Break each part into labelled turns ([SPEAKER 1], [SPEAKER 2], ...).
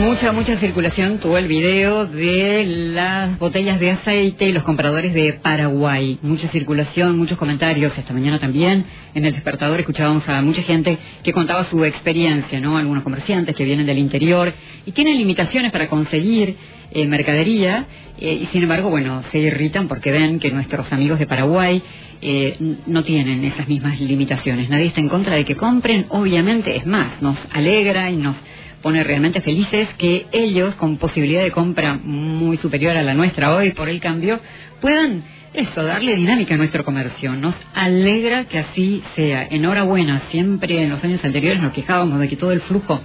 [SPEAKER 1] Mucha, mucha circulación tuvo el video de las botellas de aceite y los compradores de Paraguay. Mucha circulación, muchos comentarios. Esta mañana también en el despertador escuchábamos a mucha gente que contaba su experiencia, ¿no? Algunos comerciantes que vienen del interior y tienen limitaciones para conseguir eh, mercadería eh, y sin embargo, bueno, se irritan porque ven que nuestros amigos de Paraguay eh, no tienen esas mismas limitaciones. Nadie está en contra de que compren, obviamente, es más, nos alegra y nos pone realmente felices que ellos, con posibilidad de compra muy superior a la nuestra hoy por el cambio, puedan eso, darle dinámica a nuestro comercio. Nos alegra que así sea. Enhorabuena, siempre en los años anteriores nos quejábamos de que todo el flujo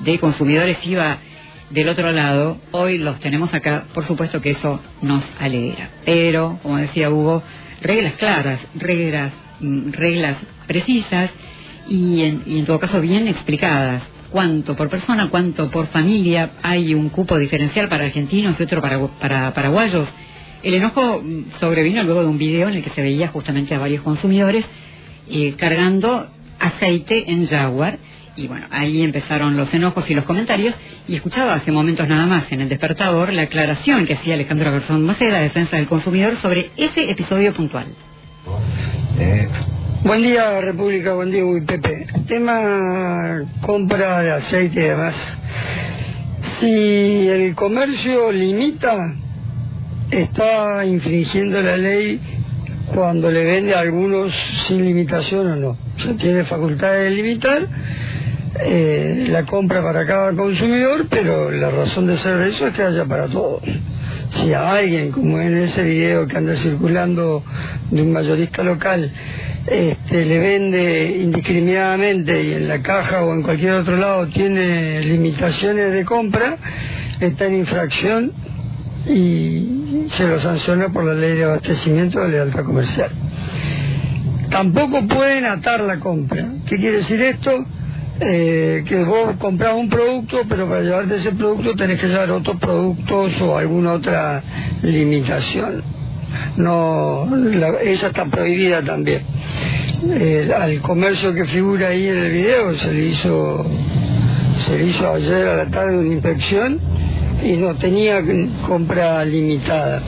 [SPEAKER 1] de consumidores iba del otro lado. Hoy los tenemos acá, por supuesto que eso nos alegra. Pero, como decía Hugo, reglas claras, reglas, mm, reglas precisas y en, y en todo caso bien explicadas cuánto por persona, cuánto por familia, hay un cupo diferencial para argentinos y otro para, para paraguayos. El enojo sobrevino luego de un video en el que se veía justamente a varios consumidores eh, cargando aceite en Jaguar. Y bueno, ahí empezaron los enojos y los comentarios. Y escuchaba hace momentos nada más en el despertador la aclaración que hacía Alejandro Garzón Maceda, defensa del consumidor, sobre ese episodio puntual.
[SPEAKER 2] Eh, Buen día República, buen día Uy Pepe. Tema compra de aceite y demás. Si el comercio limita, está infringiendo la ley cuando le vende a algunos sin limitación o no. O tiene facultad de limitar eh, la compra para cada consumidor, pero la razón de ser de eso es que haya para todos. Si a alguien, como en ese video que anda circulando de un mayorista local, este, le vende indiscriminadamente y en la caja o en cualquier otro lado tiene limitaciones de compra, está en infracción y se lo sanciona por la ley de abastecimiento de lealtad comercial. Tampoco pueden atar la compra. ¿Qué quiere decir esto? Eh, que vos compras un producto, pero para llevarte ese producto tenés que llevar otros productos o alguna otra limitación. No, esa está prohibida también. Eh, al comercio que figura ahí en el video se le hizo se le hizo ayer a la tarde una inspección y no tenía compra limitada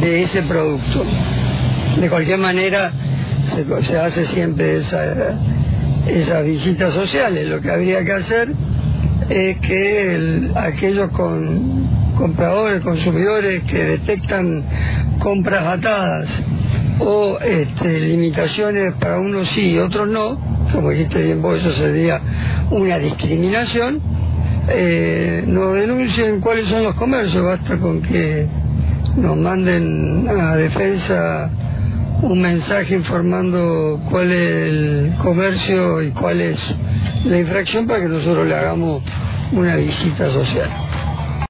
[SPEAKER 2] de ese producto. De cualquier manera se, se hace siempre esa esas visitas sociales. Lo que habría que hacer es que aquellos con, compradores, consumidores que detectan compras atadas o este, limitaciones para unos sí y otros no, como dijiste bien vos, eso sería una discriminación, eh, nos denuncien cuáles son los comercios, basta con que nos manden a defensa un mensaje informando cuál es el comercio y cuál es la infracción para que nosotros le hagamos una visita social.